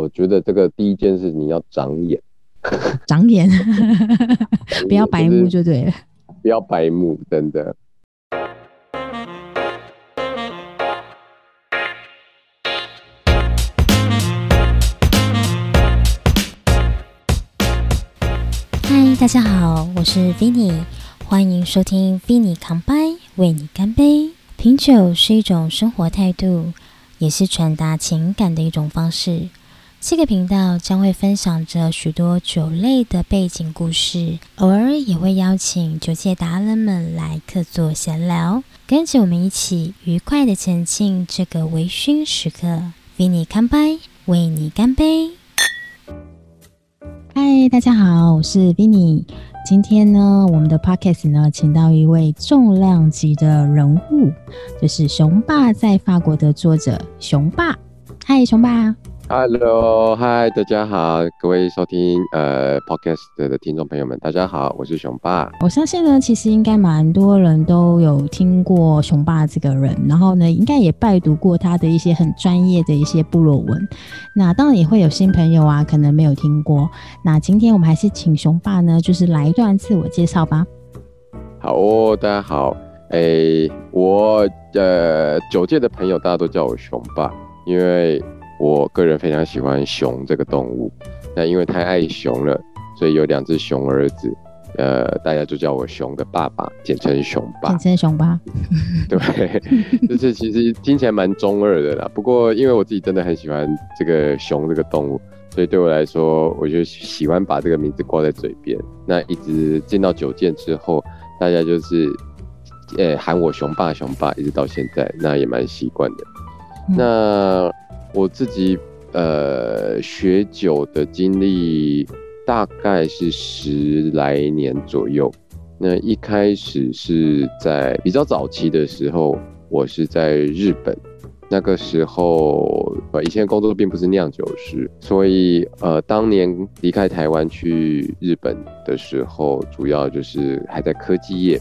我觉得这个第一件事你要长眼，长眼，不要白目就对了，不要白目，真的。嗨，大家好，我是 Vinny，欢迎收听 Vinny 康拜，为你干杯。品酒是一种生活态度，也是传达情感的一种方式。这个频道将会分享着许多酒类的背景故事，偶尔也会邀请酒界达人们来客座闲聊，跟着我们一起愉快的前进这个微醺时刻。Vinny 康拜，为你干杯。嗨，大家好，我是 Vinny。今天呢，我们的 podcast 呢，请到一位重量级的人物，就是雄霸在法国的作者熊霸。嗨，熊霸。Hello，嗨，大家好，各位收听呃 Podcast 的听众朋友们，大家好，我是熊爸。我相信呢，其实应该蛮多人都有听过熊爸这个人，然后呢，应该也拜读过他的一些很专业的一些部落文。那当然也会有新朋友啊，可能没有听过。那今天我们还是请熊爸呢，就是来一段自我介绍吧。好哦，大家好，哎，我呃九界的朋友大家都叫我熊爸，因为。我个人非常喜欢熊这个动物，那因为太爱熊了，所以有两只熊儿子，呃，大家就叫我熊的爸爸，简称熊爸。简称熊爸。对，就是其实听起来蛮中二的啦。不过因为我自己真的很喜欢这个熊这个动物，所以对我来说，我就喜欢把这个名字挂在嘴边。那一直见到九剑之后，大家就是，呃，喊我熊爸熊爸，一直到现在，那也蛮习惯的。那。我自己呃学酒的经历大概是十来年左右。那一开始是在比较早期的时候，我是在日本。那个时候呃以前工作并不是酿酒师，所以呃当年离开台湾去日本的时候，主要就是还在科技业。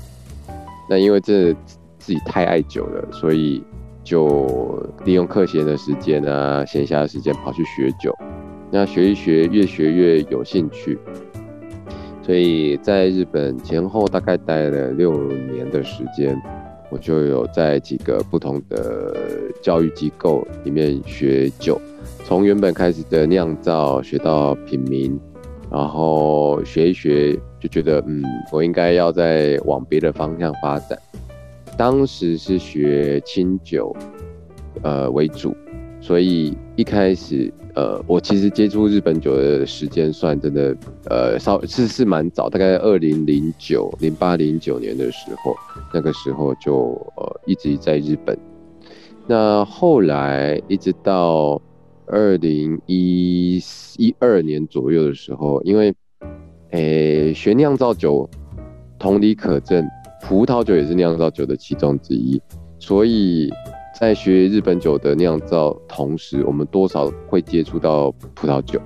那因为这自己太爱酒了，所以。就利用课闲的时间啊，闲暇的时间跑去学酒，那学一学，越学越有兴趣。所以在日本前后大概待了六年的时间，我就有在几个不同的教育机构里面学酒，从原本开始的酿造学到品名，然后学一学就觉得，嗯，我应该要再往别的方向发展。当时是学清酒，呃为主，所以一开始，呃，我其实接触日本酒的时间算真的，呃，稍是是蛮早，大概二零零九、零八、零九年的时候，那个时候就呃一直在日本。那后来一直到二零一一二年左右的时候，因为，诶，学酿造酒，同理可证。葡萄酒也是酿造酒的其中之一，所以在学日本酒的酿造同时，我们多少会接触到葡萄酒。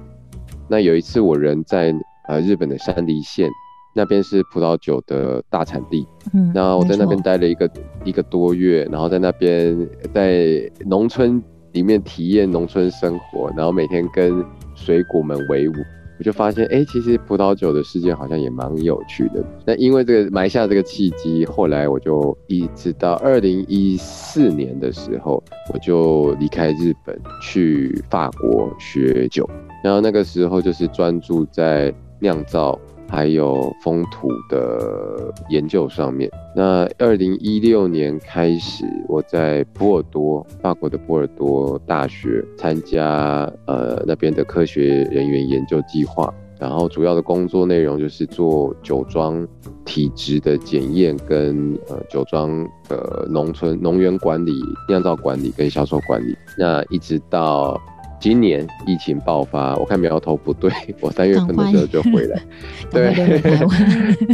那有一次我人在呃日本的山梨县，那边是葡萄酒的大产地，嗯，然后我在那边待了一个一个多月，然后在那边在农村里面体验农村生活，然后每天跟水果们为伍。我就发现，哎，其实葡萄酒的世界好像也蛮有趣的。那因为这个埋下这个契机，后来我就一直到二零一四年的时候，我就离开日本去法国学酒。然后那个时候就是专注在酿造还有风土的研究上面。那二零一六年开始，我在波尔多，法国的波尔多大学参加呃那边的科学人员研究计划，然后主要的工作内容就是做酒庄体质的检验跟呃酒庄的农村农园管理、酿造管理跟销售管理。那一直到。今年疫情爆发，我看苗头不对，我三月份的时候就回来。对，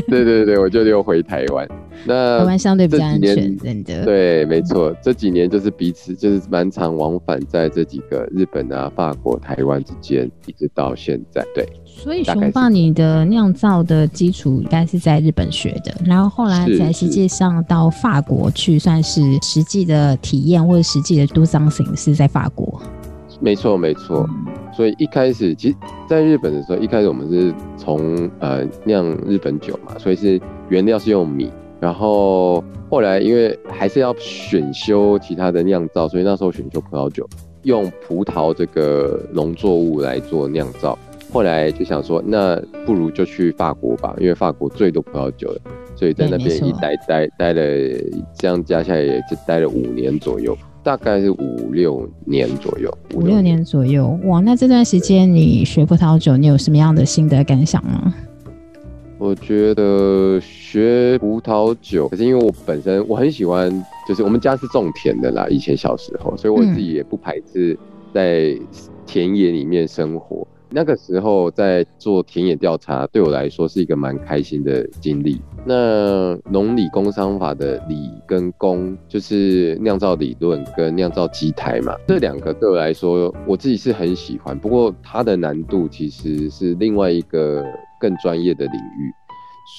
对对对，我就又回台湾。那台湾相对比较安全，真的。对，没错，这几年就是彼此就是蛮常往返在这几个日本啊、法国、台湾之间，一直到现在。对，所以熊爸，你的酿造的基础应该是在日本学的，然后后来才实际上到法国去，算是实际的体验或者实际的 do something 是在法国。没错没错。所以一开始，其实在日本的时候，一开始我们是从呃酿日本酒嘛，所以是原料是用米，然后后来因为还是要选修其他的酿造，所以那时候选修葡萄酒，用葡萄这个农作物来做酿造。后来就想说，那不如就去法国吧，因为法国最多葡萄酒了，所以在那边一待待待了，这样加起来也就待了五年左右。大概是五六年左右，五六年左右，哇！那这段时间你学葡萄酒，你有什么样的心得感想吗？我觉得学葡萄酒，可是因为我本身我很喜欢，就是我们家是种田的啦，以前小时候，所以我自己也不排斥在田野里面生活。那个时候在做田野调查，对我来说是一个蛮开心的经历。那农理工商法的理跟工，就是酿造理论跟酿造机台嘛，这两个对我来说，我自己是很喜欢。不过它的难度其实是另外一个更专业的领域，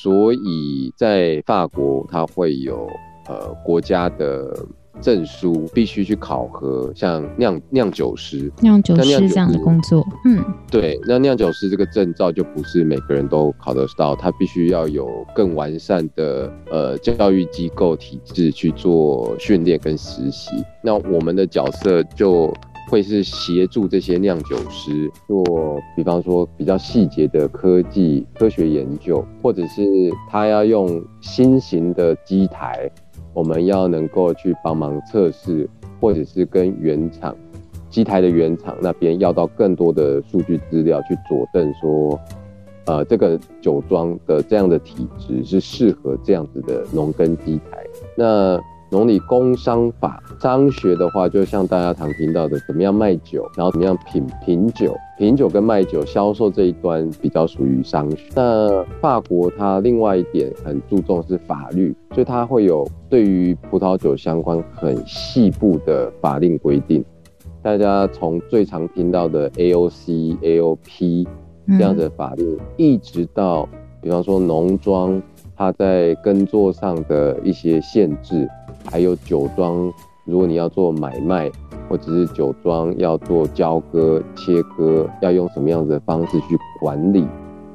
所以在法国它会有呃国家的。证书必须去考核，像酿酿酒师、酿酒师这样的工作，嗯，对，那酿酒师这个证照就不是每个人都考得到，他必须要有更完善的呃教育机构体制去做训练跟实习。那我们的角色就会是协助这些酿酒师做，比方说比较细节的科技科学研究，或者是他要用新型的机台。我们要能够去帮忙测试，或者是跟原厂机台的原厂那边要到更多的数据资料，去佐证说，呃，这个酒庄的这样的体质是适合这样子的农耕机台。那农理工商法商学的话，就像大家常听到的，怎么样卖酒，然后怎么样品品酒，品酒跟卖酒销售这一端比较属于商学。那法国它另外一点很注重是法律，所以它会有对于葡萄酒相关很细部的法令规定。大家从最常听到的 AOC、AOP 这样的法律，一直到比方说农庄它在耕作上的一些限制。还有酒庄，如果你要做买卖，或者是酒庄要做交割、切割，要用什么样子的方式去管理？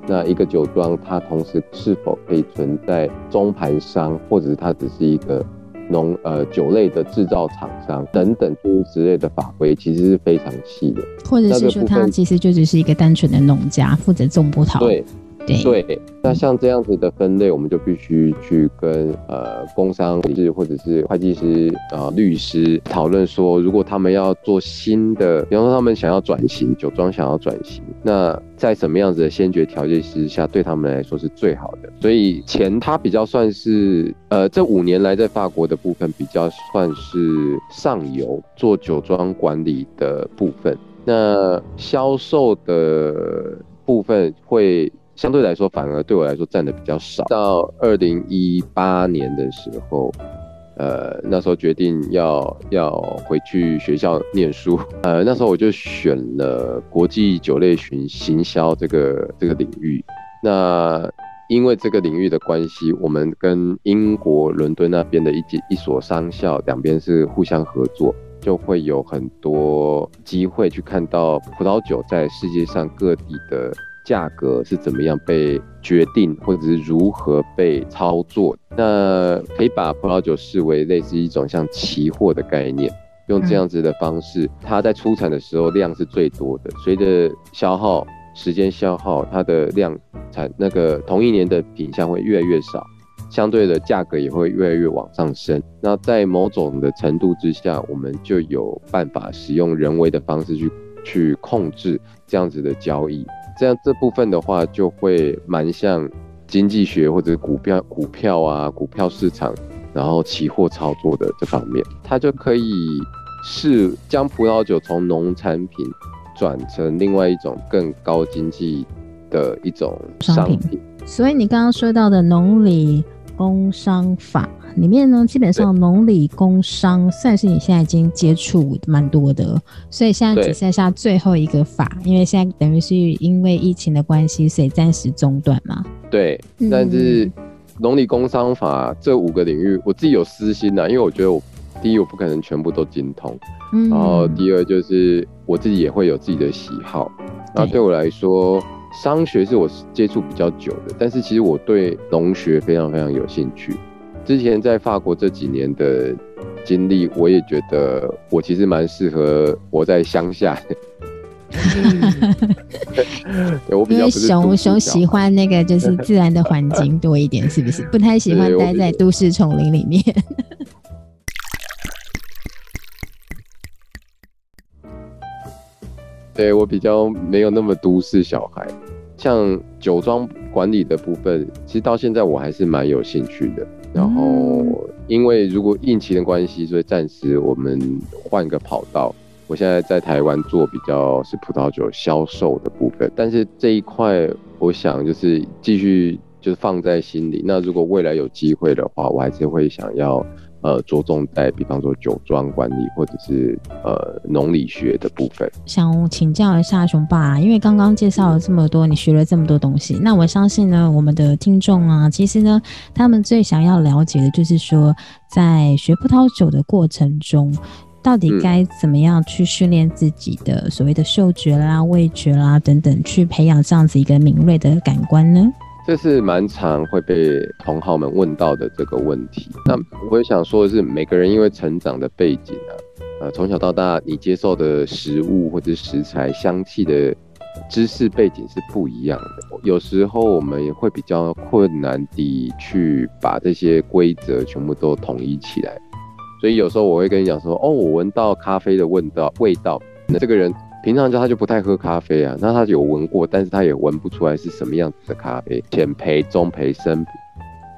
那一个酒庄，它同时是否可以存在中盘商，或者是它只是一个农呃酒类的制造厂商等等诸如此类的法规，其实是非常细的。或者是说，它其实就只是一个单纯的农家，负责种葡萄。对。对，那像这样子的分类，我们就必须去跟呃工商理事或者是会计师啊律师讨论说，如果他们要做新的，比方说他们想要转型，酒庄想要转型，那在什么样子的先决条件之下，对他们来说是最好的。所以钱它比较算是呃这五年来在法国的部分比较算是上游做酒庄管理的部分，那销售的部分会。相对来说，反而对我来说占的比较少。到二零一八年的时候，呃，那时候决定要要回去学校念书，呃，那时候我就选了国际酒类行行销这个这个领域。那因为这个领域的关系，我们跟英国伦敦那边的一一所商校两边是互相合作，就会有很多机会去看到葡萄酒在世界上各地的。价格是怎么样被决定，或者是如何被操作？那可以把葡萄酒视为类似一种像期货的概念，用这样子的方式，它在出产的时候量是最多的，随着消耗时间消耗，它的量产那个同一年的品相会越来越少，相对的价格也会越来越往上升。那在某种的程度之下，我们就有办法使用人为的方式去去控制这样子的交易。这样这部分的话，就会蛮像经济学或者股票、股票啊、股票市场，然后期货操作的这方面，它就可以是将葡萄酒从农产品转成另外一种更高经济的一种商品。所以你刚刚说到的农理工商法。里面呢，基本上农理工商算是你现在已经接触蛮多的，所以现在只剩下最后一个法，因为现在等于是因为疫情的关系，所以暂时中断嘛。对，但是农理工商法这五个领域，我自己有私心的，因为我觉得我第一我不可能全部都精通，然后第二就是我自己也会有自己的喜好。那对我来说，商学是我接触比较久的，但是其实我对农学非常非常有兴趣。之前在法国这几年的经历，我也觉得我其实蛮适合活在乡下。我比较熊熊喜欢那个就是 自然的环境多一点，是不是？不太喜欢待在都市丛林里面。对我比较没有那么都市小孩，像酒庄管理的部分，其实到现在我还是蛮有兴趣的。然后因为如果疫情的关系，所以暂时我们换个跑道。我现在在台湾做比较是葡萄酒销售的部分，但是这一块我想就是继续就是放在心里。那如果未来有机会的话，我还是会想要呃着重在比方说酒庄管理或者是呃农理学的部分。想请教一下熊爸，因为刚刚介绍了这么多，你学了这么多东西，那我相信呢，我们的听众啊，其实呢，他们最想要了解的就是说，在学葡萄酒的过程中。到底该怎么样去训练自己的所谓的嗅觉啦、味觉啦等等，去培养这样子一个敏锐的感官呢？这是蛮常会被同好们问到的这个问题。那我也想说的是，每个人因为成长的背景啊，呃，从小到大你接受的食物或者食材、香气的知识背景是不一样的。有时候我们也会比较困难地去把这些规则全部都统一起来。所以有时候我会跟你讲说，哦，我闻到咖啡的味道，味道。那这个人平常就他就不太喝咖啡啊，那他有闻过，但是他也闻不出来是什么样子的咖啡。浅培、中培、深焙。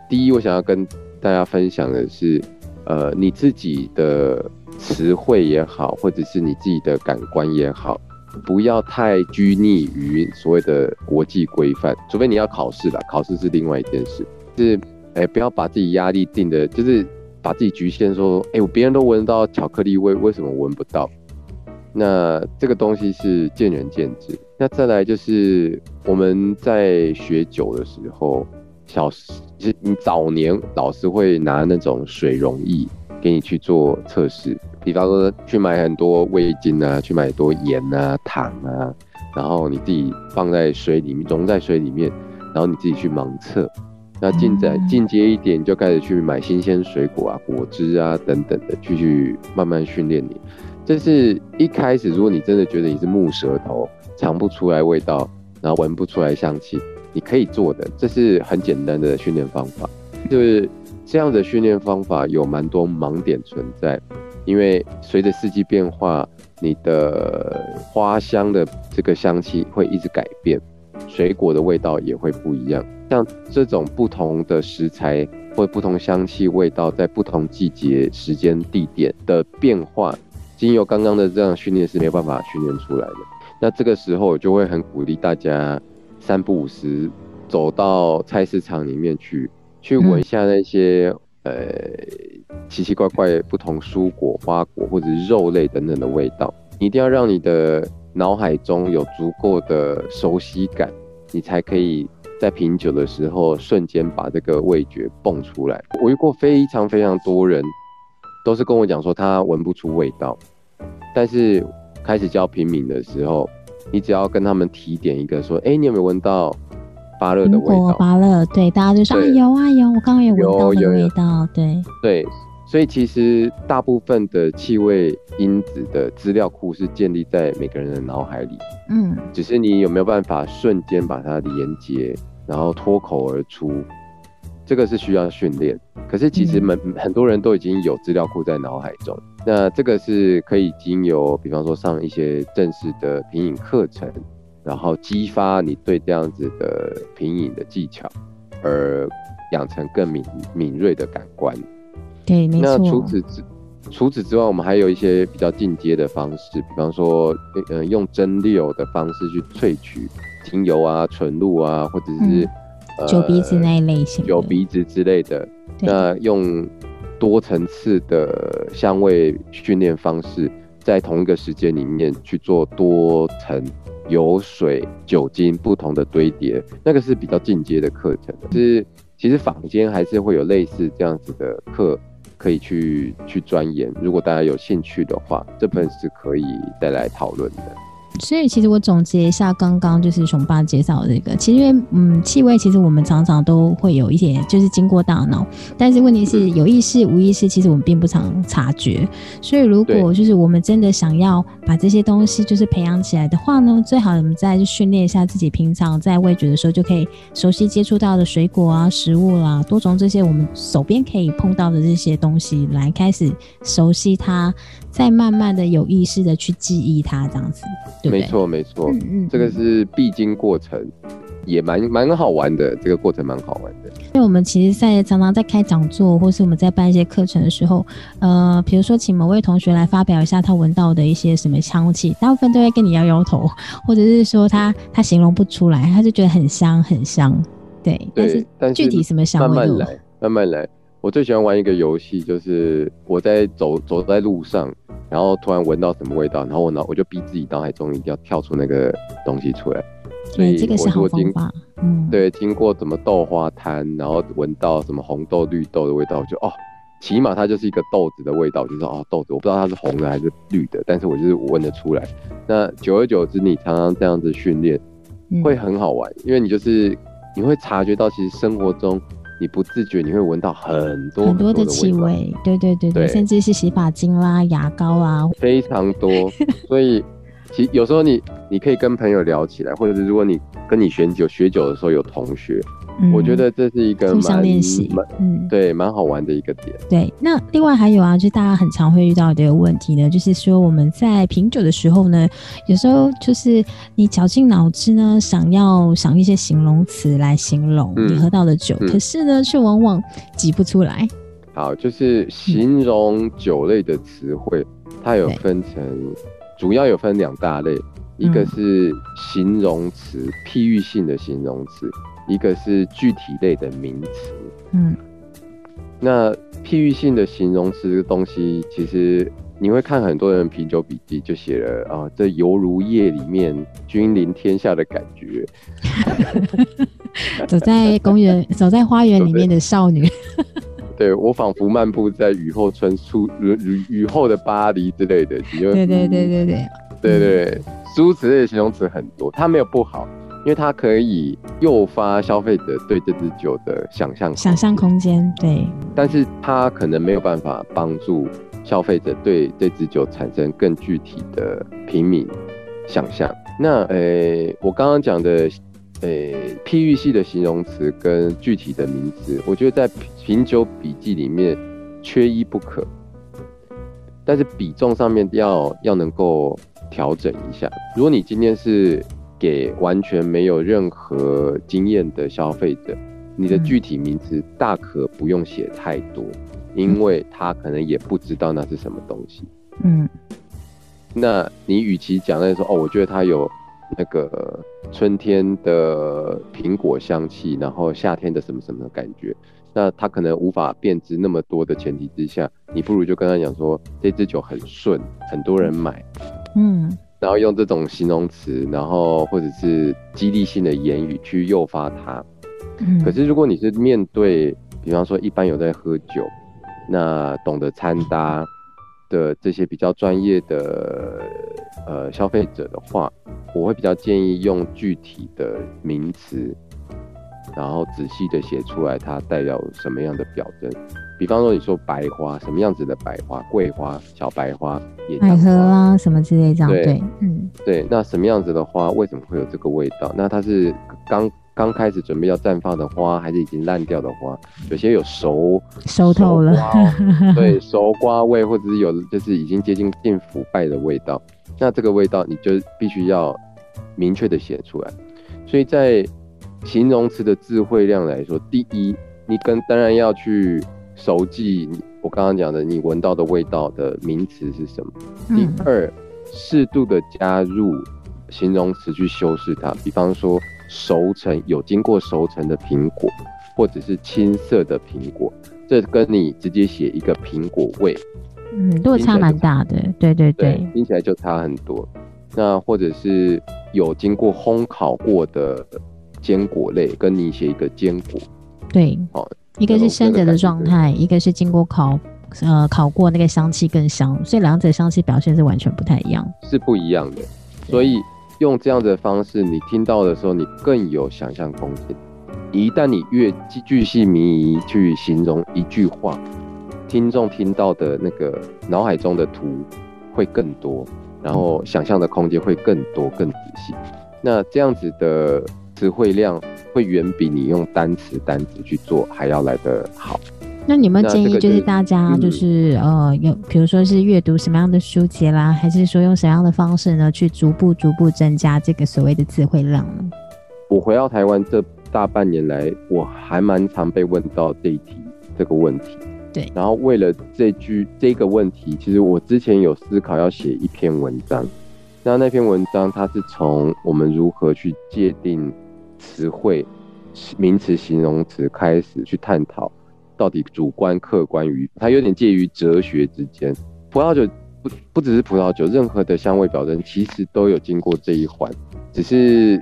第一，我想要跟大家分享的是，呃，你自己的词汇也好，或者是你自己的感官也好，不要太拘泥于所谓的国际规范，除非你要考试了，考试是另外一件事。是，哎，不要把自己压力定的，就是。把自己局限说，哎，我别人都闻到巧克力味，为什么闻不到？那这个东西是见仁见智。那再来就是我们在学酒的时候，小时其实你早年老师会拿那种水溶液给你去做测试，比方说去买很多味精啊，去买多盐啊、糖啊，然后你自己放在水里面溶在水里面，然后你自己去盲测。那进展进阶一点，就开始去买新鲜水果啊、果汁啊等等的，去去慢慢训练你。这是一开始，如果你真的觉得你是木舌头，尝不出来味道，然后闻不出来香气，你可以做的，这是很简单的训练方法。就是这样的训练方法有蛮多盲点存在，因为随着四季变化，你的花香的这个香气会一直改变。水果的味道也会不一样，像这种不同的食材或不同香气味道，在不同季节、时间、地点的变化，经由刚刚的这样训练是没有办法训练出来的。那这个时候，我就会很鼓励大家三不五时走到菜市场里面去，去闻一下那些呃奇奇怪怪不同蔬果、花果或者肉类等等的味道，一定要让你的。脑海中有足够的熟悉感，你才可以在品酒的时候瞬间把这个味觉蹦出来。我遇过非常非常多人，都是跟我讲说他闻不出味道，但是开始教平民的时候，你只要跟他们提点一个说，哎，你有没有闻到芭乐的味道？芭乐，对，大家就说啊有啊有，我刚刚有闻到的味道，对对。所以其实大部分的气味因子的资料库是建立在每个人的脑海里，嗯，只是你有没有办法瞬间把它连接，然后脱口而出，这个是需要训练。可是其实们很多人都已经有资料库在脑海中，那这个是可以经由，比方说上一些正式的品饮课程，然后激发你对这样子的品饮的技巧，而养成更敏敏锐的感官。对，那除此之除此之外，我们还有一些比较进阶的方式，比方说，嗯，用蒸馏的方式去萃取精油啊、纯露啊，或者是酒鼻子那一类型，酒鼻子之类的。那用多层次的香味训练方式，在同一个时间里面去做多层油水、酒精不同的堆叠，那个是比较进阶的课程。是，其实坊间还是会有类似这样子的课。可以去去钻研。如果大家有兴趣的话，这份是可以再来讨论的。所以其实我总结一下，刚刚就是熊爸介绍的这个，其实因为嗯，气味其实我们常常都会有一些，就是经过大脑，但是问题是有意识无意识，其实我们并不常察觉。所以如果就是我们真的想要把这些东西就是培养起来的话呢，最好我们再去训练一下自己，平常在味觉的时候就可以熟悉接触到的水果啊、食物啦，多种这些我们手边可以碰到的这些东西来开始熟悉它。再慢慢的有意识的去记忆它，这样子，对没错，没错，嗯嗯，这个是必经过程，也蛮蛮好玩的，这个过程蛮好玩的。因为我们其实，在常常在开讲座，或是我们在办一些课程的时候，呃，比如说请某位同学来发表一下他闻到的一些什么香气，大部分都会跟你摇摇头，或者是说他他形容不出来，他就觉得很香很香，对，但是具体什么香味，慢慢来，慢慢来。我最喜欢玩一个游戏，就是我在走走在路上。然后突然闻到什么味道，然后我脑我就逼自己脑海中一定要跳出那个东西出来。所以这个是好方法。嗯，对，经过什么豆花摊，然后闻到什么红豆、绿豆的味道，我就哦，起码它就是一个豆子的味道，就是哦豆子，我不知道它是红的还是绿的，但是我就是闻得出来。那久而久之，你常常这样子训练，会很好玩，因为你就是你会察觉到，其实生活中。你不自觉，你会闻到很多很多的气味，对对对对，甚至是洗发精啦、牙膏啦，非常多。所以，其有时候你你可以跟朋友聊起来，或者是如果你跟你选酒、学酒的时候有同学。我觉得这是一个互相练习，嗯，对，蛮好玩的一个点。对，那另外还有啊，就大家很常会遇到的一个问题呢，就是说我们在品酒的时候呢，有时候就是你绞尽脑汁呢，想要想一些形容词来形容你喝到的酒，可是呢，却往往挤不出来。好，就是形容酒类的词汇，它有分成，主要有分两大类，一个是形容词，譬喻性的形容词。一个是具体类的名词，嗯，那譬喻性的形容词的东西，其实你会看很多人啤酒笔记就写了啊，这犹如夜里面君临天下的感觉，走在公园，走在花园里面的少女，对我仿佛漫步在雨后春出雨雨后的巴黎之类的，对对对对对对对，诸如此类的形容词很多，它没有不好。因为它可以诱发消费者对这支酒的想象想象空间，对。但是它可能没有办法帮助消费者对这支酒产生更具体的平民想象。那呃，我刚刚讲的呃譬喻系的形容词跟具体的名词，我觉得在品酒笔记里面缺一不可。但是比重上面要要能够调整一下。如果你今天是给完全没有任何经验的消费者，你的具体名词大可不用写太多，因为他可能也不知道那是什么东西。嗯，那你与其讲那说哦，我觉得它有那个春天的苹果香气，然后夏天的什么什么的感觉，那他可能无法辨知那么多的前提之下，你不如就跟他讲说这支酒很顺，很多人买。嗯。然后用这种形容词，然后或者是激励性的言语去诱发他。嗯。可是如果你是面对，比方说一般有在喝酒，那懂得穿搭的这些比较专业的呃消费者的话，我会比较建议用具体的名词，然后仔细的写出来它代表什么样的表征。比方说，你说白花什么样子的白花？桂花、小白花、野百合啊，什么之类这样。对，嗯，对。那什么样子的花，为什么会有这个味道？那它是刚刚开始准备要绽放的花，还是已经烂掉的花？有些有熟熟透了，对，熟瓜味，或者是有就是已经接近近腐败的味道。那这个味道，你就必须要明确的写出来。所以在形容词的智慧量来说，第一，你跟当然要去。熟记我刚刚讲的，你闻到的味道的名词是什么？第二，适度的加入形容词去修饰它，比方说熟成有经过熟成的苹果，或者是青色的苹果，这跟你直接写一个苹果味，嗯，落差蛮大的，对对对，听起来就差很多。那或者是有经过烘烤过的坚果类，跟你写一个坚果，对，好。一个是生着的状态，一个是经过烤呃烤过那个香气更香，所以两者香气表现是完全不太一样，是不一样的。所以用这样的方式，你听到的时候，你更有想象空间。一旦你越具细靡遗去形容一句话，听众听到的那个脑海中的图会更多，然后想象的空间会更多、更仔细。那这样子的词汇量会远比你用单词单词去做还要来得好。那你们建议就是大家就是呃有，比如说是阅读什么样的书籍啦，还是说用什么样的方式呢，去逐步逐步增加这个所谓的词汇量呢？我回到台湾这大半年来，我还蛮常被问到这一题这个问题。对。然后为了这句这个问题，其实我之前有思考要写一篇文章。那那篇文章，它是从我们如何去界定词汇、名词、形容词开始去探讨，到底主观、客观于它有点介于哲学之间。葡萄酒不不只是葡萄酒，任何的香味表征其实都有经过这一环，只是，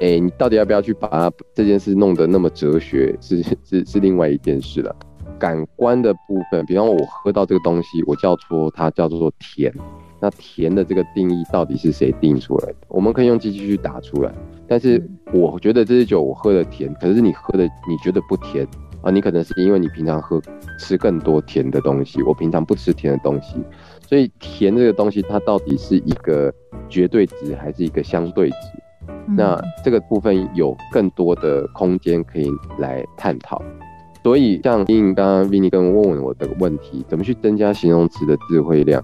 哎，你到底要不要去把它这件事弄得那么哲学，是是是另外一件事了。感官的部分，比方我喝到这个东西，我叫做它叫做甜。那甜的这个定义到底是谁定出来的？我们可以用机器去打出来，但是我觉得这支酒我喝的甜，可是你喝的你觉得不甜啊？你可能是因为你平常喝吃更多甜的东西，我平常不吃甜的东西，所以甜这个东西它到底是一个绝对值还是一个相对值？那这个部分有更多的空间可以来探讨。所以像英刚刚 Vinny 跟问问我的问题，怎么去增加形容词的智慧量？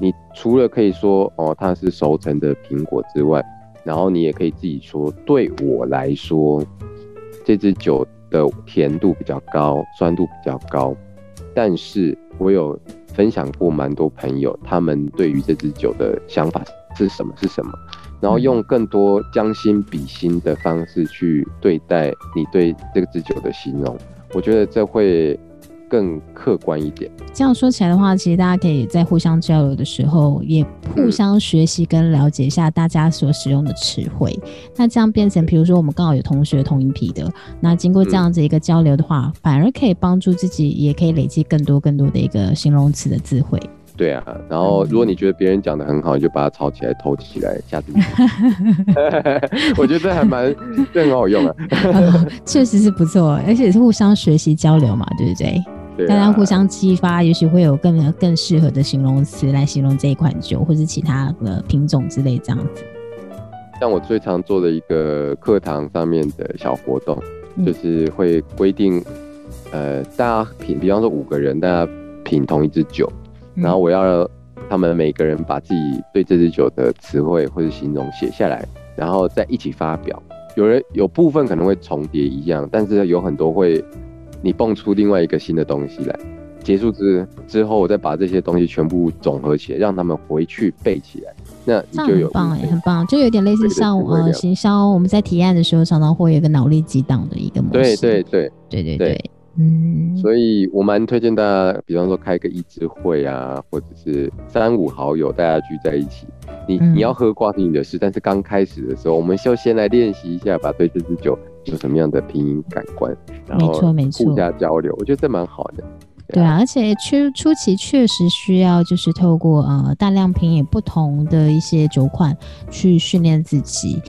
你除了可以说哦，它是熟成的苹果之外，然后你也可以自己说，对我来说，这支酒的甜度比较高，酸度比较高。但是我有分享过蛮多朋友，他们对于这支酒的想法是什么是什么，然后用更多将心比心的方式去对待你对这支酒的形容，我觉得这会。更客观一点。这样说起来的话，其实大家可以在互相交流的时候，也互相学习跟了解一下大家所使用的词汇。那这样变成，比如说我们刚好有同学同一批的，那经过这样子一个交流的话，反而可以帮助自己，也可以累积更多更多的一个形容词的智慧。对啊，然后如果你觉得别人讲的很好，你就把它抄起来偷起来，下次。我觉得这还蛮，这很好用啊。确实是不错，而且是互相学习交流嘛，对不对？大家互相激发，也许会有更更适合的形容词来形容这一款酒，或者其他的品种之类这样子。像我最常做的一个课堂上面的小活动，就是会规定，呃，大家品，比方说五个人，大家品同一支酒，然后我要他们每个人把自己对这支酒的词汇或者形容写下来，然后再一起发表。有人有部分可能会重叠一样，但是有很多会。你蹦出另外一个新的东西来，结束之之后，我再把这些东西全部总合起来，让他们回去背起来。那你就有很棒哎，很棒，就有点类似像呃行销，我们在提案的时候常常会有一个脑力激荡的一个模式。对对对对对对，嗯。所以我蛮推荐大家，比方说开个一支会啊，或者是三五好友大家聚在一起，你你要喝挂是你的事，但是刚开始的时候，我们就先来练习一下，把对这支酒。有什么样的拼音感官？没错没错，互加交流，我觉得这蛮好的。对啊，而且初初期确实需要就是透过呃大量品饮不同的一些酒款去训练自己。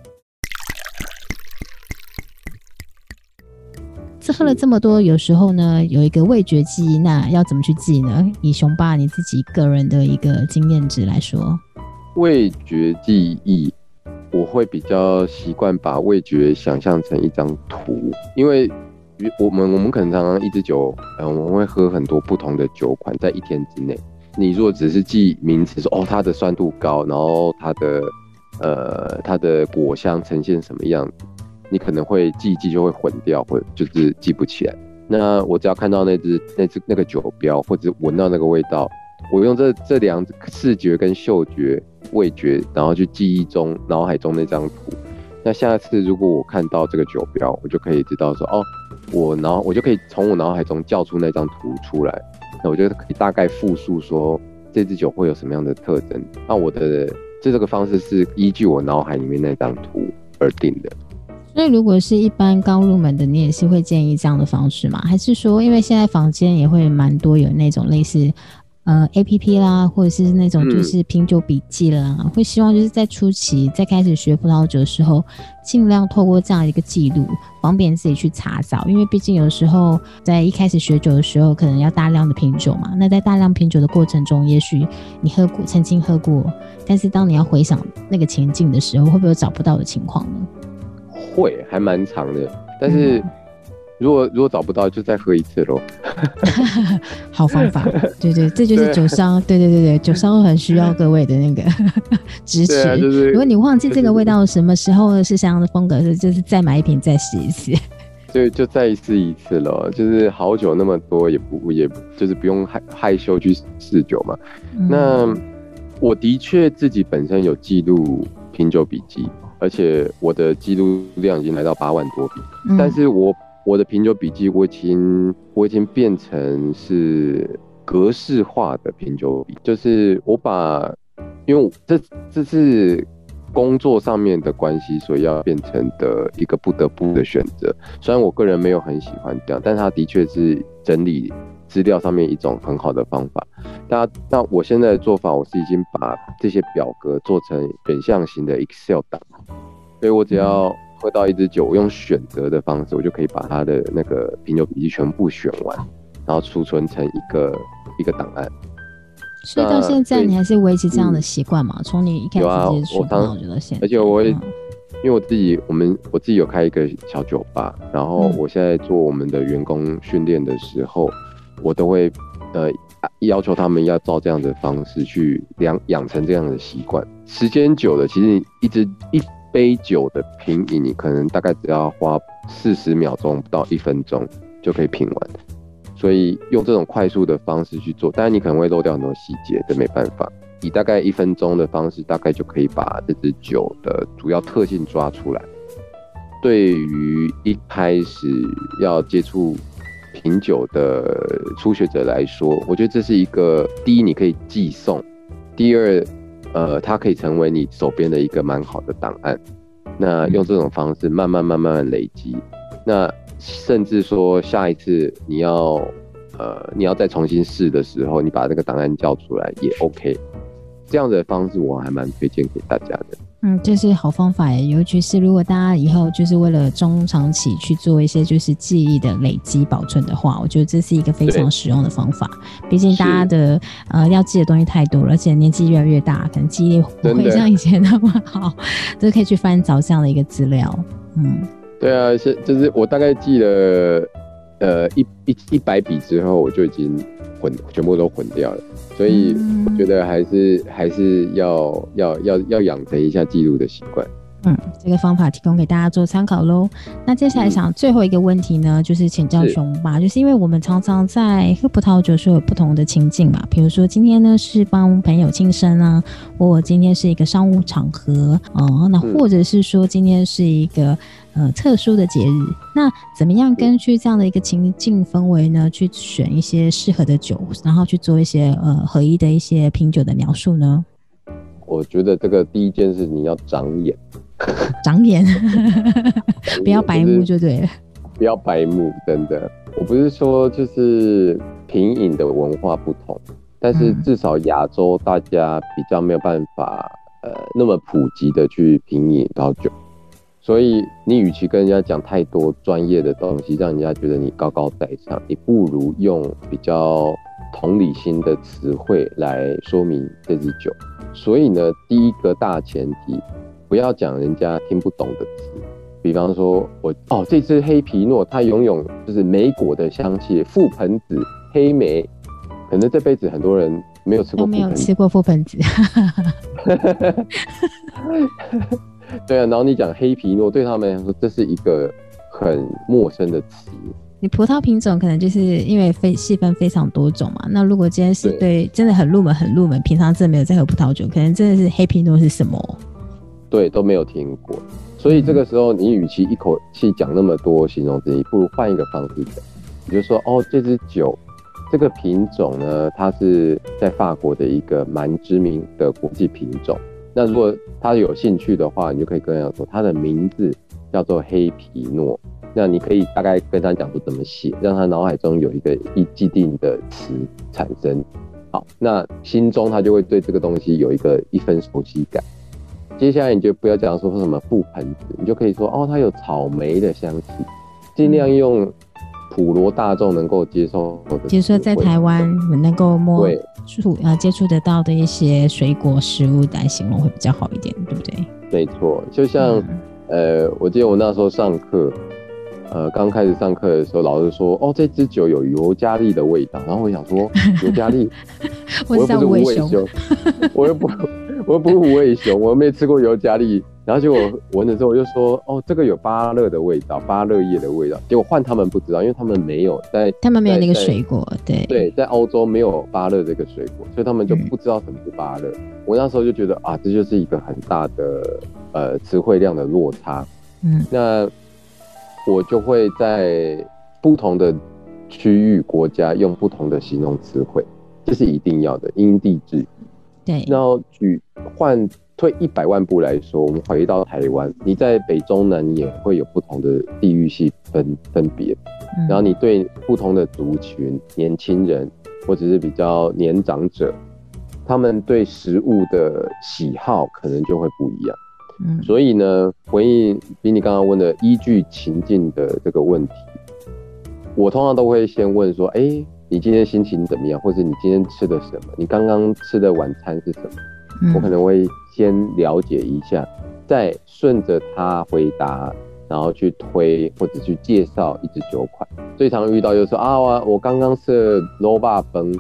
这喝了这么多，有时候呢有一个味觉记忆，那要怎么去记呢？以熊爸你自己个人的一个经验值来说，味觉记忆。我会比较习惯把味觉想象成一张图，因为我们我们可能常常一支酒，嗯，我们会喝很多不同的酒款，在一天之内，你如果只是记名词，说哦它的酸度高，然后它的呃它的果香呈现什么样子，你可能会记一记就会混掉，或者就是记不起来。那我只要看到那只那只那个酒标，或者闻到那个味道。我用这这两视觉跟嗅觉、味觉，然后去记忆中脑海中那张图。那下次如果我看到这个酒标，我就可以知道说，哦，我脑我就可以从我脑海中叫出那张图出来。那我觉得可以大概复述说这支酒会有什么样的特征。那我的这这个方式是依据我脑海里面那张图而定的。所以如果是一般刚入门的，你也是会建议这样的方式吗？还是说，因为现在房间也会蛮多有那种类似。呃，A P P 啦，或者是那种就是品酒笔记啦，会希望就是在初期在开始学葡萄酒的时候，尽量透过这样一个记录，方便自己去查找。因为毕竟有时候在一开始学酒的时候，可能要大量的品酒嘛。那在大量品酒的过程中，也许你喝过，曾经喝过，但是当你要回想那个情境的时候，会不会有找不到的情况呢？会，还蛮长的，但是。如果如果找不到，就再喝一次喽。好方法，对对，这就是酒商，对对对对，酒商很需要各位的那个 支持。就是如果你忘记这个味道什么时候是什么样的风格，是就是再买一瓶再试一次。对，就再试一次了。就是好酒那么多，也不也就是不用害害羞去试酒嘛。那我的确自己本身有记录品酒笔记，而且我的记录量已经来到八万多笔，但是我。我的品酒笔记，我已经我已经变成是格式化的品酒笔，就是我把，因为这这是工作上面的关系，所以要变成的一个不得不的选择。虽然我个人没有很喜欢这样，但它的确是整理资料上面一种很好的方法。那那我现在的做法，我是已经把这些表格做成选项型的 Excel 档，所以我只要。喝到一支酒，我用选择的方式，我就可以把它的那个品酒笔记全部选完，然后储存成一个一个档案。所以到现在你还是维持这样的习惯嘛？从你一开始接触到现在，而且我也因为我自己，我们我自己有开一个小酒吧，然后我现在做我们的员工训练的时候，我都会呃要求他们要照这样的方式去养养成这样的习惯。时间久了，其实一直一。杯酒的品饮，你可能大概只要花四十秒钟不到一分钟就可以品完，所以用这种快速的方式去做，当然你可能会漏掉很多细节，这没办法。以大概一分钟的方式，大概就可以把这支酒的主要特性抓出来。对于一开始要接触品酒的初学者来说，我觉得这是一个第一，你可以寄送；第二。呃，它可以成为你手边的一个蛮好的档案。那用这种方式慢慢慢慢累积，那甚至说下一次你要呃你要再重新试的时候，你把这个档案叫出来也 OK。这样的方式我还蛮推荐给大家的。嗯，这是好方法尤其是如果大家以后就是为了中长期去做一些就是记忆的累积保存的话，我觉得这是一个非常实用的方法。毕竟大家的呃要记的东西太多了，而且年纪越来越大，可能记忆力不会像以前那么好，都可以去翻找这样的一个资料。嗯，对啊，是就是我大概记了呃一一一百笔之后，我就已经混全部都混掉了。所以我觉得还是还是要要要要养成一下记录的习惯。嗯，这个方法提供给大家做参考喽。那接下来想最后一个问题呢，就是请教熊吧，就是因为我们常常在喝葡萄酒时候有不同的情境嘛，比如说今天呢是帮朋友庆生啊，或今天是一个商务场合哦，那或者是说今天是一个。呃，特殊的节日，那怎么样根据这样的一个情境氛围呢，去选一些适合的酒，然后去做一些呃合一的一些品酒的描述呢？我觉得这个第一件事你要长眼，长眼，不要白目就对了，不要白目，真的。我不是说就是品饮的文化不同，但是至少亚洲大家比较没有办法呃那么普及的去品饮到酒。所以，你与其跟人家讲太多专业的东西，让人家觉得你高高在上，你不如用比较同理心的词汇来说明这支酒。所以呢，第一个大前提，不要讲人家听不懂的词。比方说，我哦，这支黑皮诺它拥有就是梅果的香气，覆盆子、黑莓，可能这辈子很多人没有吃过，没有吃过覆盆子。对啊，然后你讲黑皮诺，对他们来说这是一个很陌生的词。你葡萄品种可能就是因为非细分非常多种嘛。那如果今天是对真的很入门、很入门，平常真的没有在喝葡萄酒，可能真的是黑皮诺是什么？对，都没有听过。所以这个时候，你与其一口气讲那么多形容词，你不如换一个方式讲，你就说哦，这支酒这个品种呢，它是在法国的一个蛮知名的国际品种。那如果他有兴趣的话，你就可以跟他说，他的名字叫做黑皮诺。那你可以大概跟他讲说怎么写，让他脑海中有一个一既定的词产生。好，那心中他就会对这个东西有一个一分熟悉感。接下来你就不要讲说什么覆盆子，你就可以说哦，它有草莓的香气，尽量用普罗大众能够接受的，就是说在台湾能够摸触呃接触得到的一些水果食物来形容会比较好一点，对不对？没错，就像呃，我记得我那时候上课。呃，刚开始上课的时候，老师说：“哦，这支酒有尤加利的味道。”然后我想说：“ 尤加利，我又不是无尾熊，我又不，我又不是无尾熊，我又没吃过尤加利。”然后结果闻的时候，我就说：“哦，这个有芭乐的味道，芭乐叶的味道。”结果换他们不知道，因为他们没有在，他们没有那个水果，对对，在欧洲没有芭乐这个水果，所以他们就不知道什么是芭乐。我那时候就觉得啊，这就是一个很大的呃词汇量的落差。嗯，那。我就会在不同的区域、国家用不同的形容词汇，这是一定要的，因地制宜。对。然后举换退一百万步来说，我们回到台湾，你在北中南也会有不同的地域系分分别。然后你对不同的族群、年轻人或者是比较年长者，他们对食物的喜好可能就会不一样。嗯所以呢，回应比你刚刚问的依据情境的这个问题，我通常都会先问说：哎，你今天心情怎么样？或者你今天吃的什么？你刚刚吃的晚餐是什么？我可能会先了解一下，再顺着他回答，然后去推或者去介绍一支酒款。最常遇到就是说啊，我我刚刚吃了罗巴崩，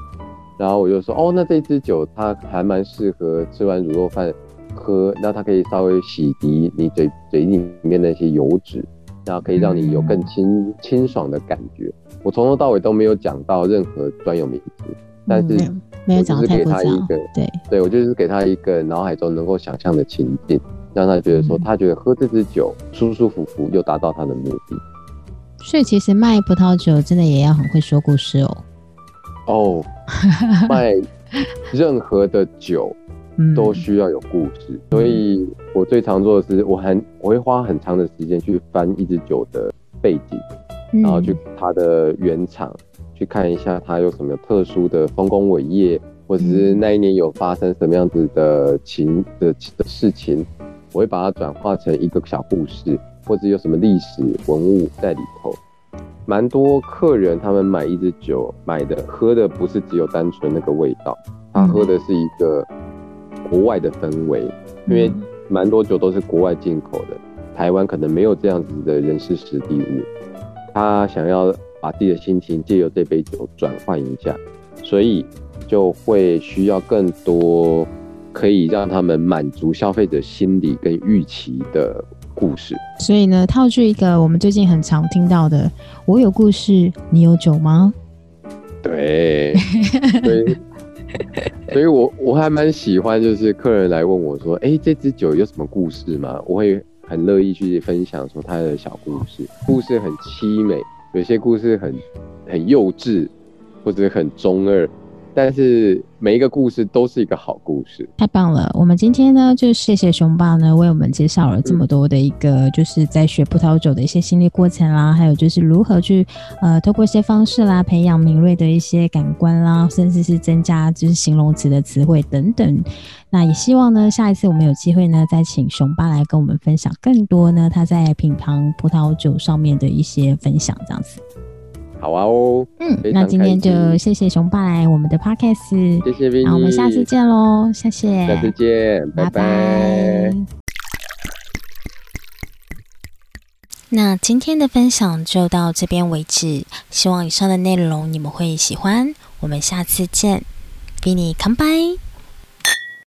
然后我就说哦，那这支酒它还蛮适合吃完卤肉饭。喝，那它可以稍微洗涤你嘴嘴里面那些油脂，然后可以让你有更清清爽的感觉。我从头到尾都没有讲到任何专有名词，但是没有讲给他一个对对，我就是给他一个脑海中能够想象的情境，让他觉得说他觉得喝这支酒舒舒服服，又达到他的目的。所以其实卖葡萄酒真的也要很会说故事哦。哦，卖任何的酒。都需要有故事，所以我最常做的是，我很我会花很长的时间去翻一支酒的背景，然后去它的原厂去看一下它有什么特殊的丰功伟业，或者是那一年有发生什么样子的情的的事情，我会把它转化成一个小故事，或者有什么历史文物在里头。蛮多客人他们买一支酒，买的喝的不是只有单纯那个味道，他喝的是一个。国外的氛围，因为蛮多酒都是国外进口的，台湾可能没有这样子的人事实地物，他想要把自己的心情借由这杯酒转换一下，所以就会需要更多可以让他们满足消费者心理跟预期的故事。所以呢，套出一个我们最近很常听到的：“我有故事，你有酒吗？”对，对。所以，我我还蛮喜欢，就是客人来问我说：“哎，这支酒有什么故事吗？”我会很乐意去分享说他的小故事，故事很凄美，有些故事很很幼稚，或者很中二。但是每一个故事都是一个好故事，太棒了！我们今天呢，就谢谢熊爸呢，为我们介绍了这么多的一个，就是在学葡萄酒的一些心理过程啦，还有就是如何去呃，透过一些方式啦，培养敏锐的一些感官啦，甚至是增加就是形容词的词汇等等。那也希望呢，下一次我们有机会呢，再请熊爸来跟我们分享更多呢，他在品尝葡萄酒上面的一些分享，这样子。好啊哦，嗯，那今天就谢谢熊爸来我们的 podcast，谢谢那我们下次见喽，谢谢，下次见，拜拜。那今天的分享就到这边为止，希望以上的内容你们会喜欢，我们下次见，V 你 come by。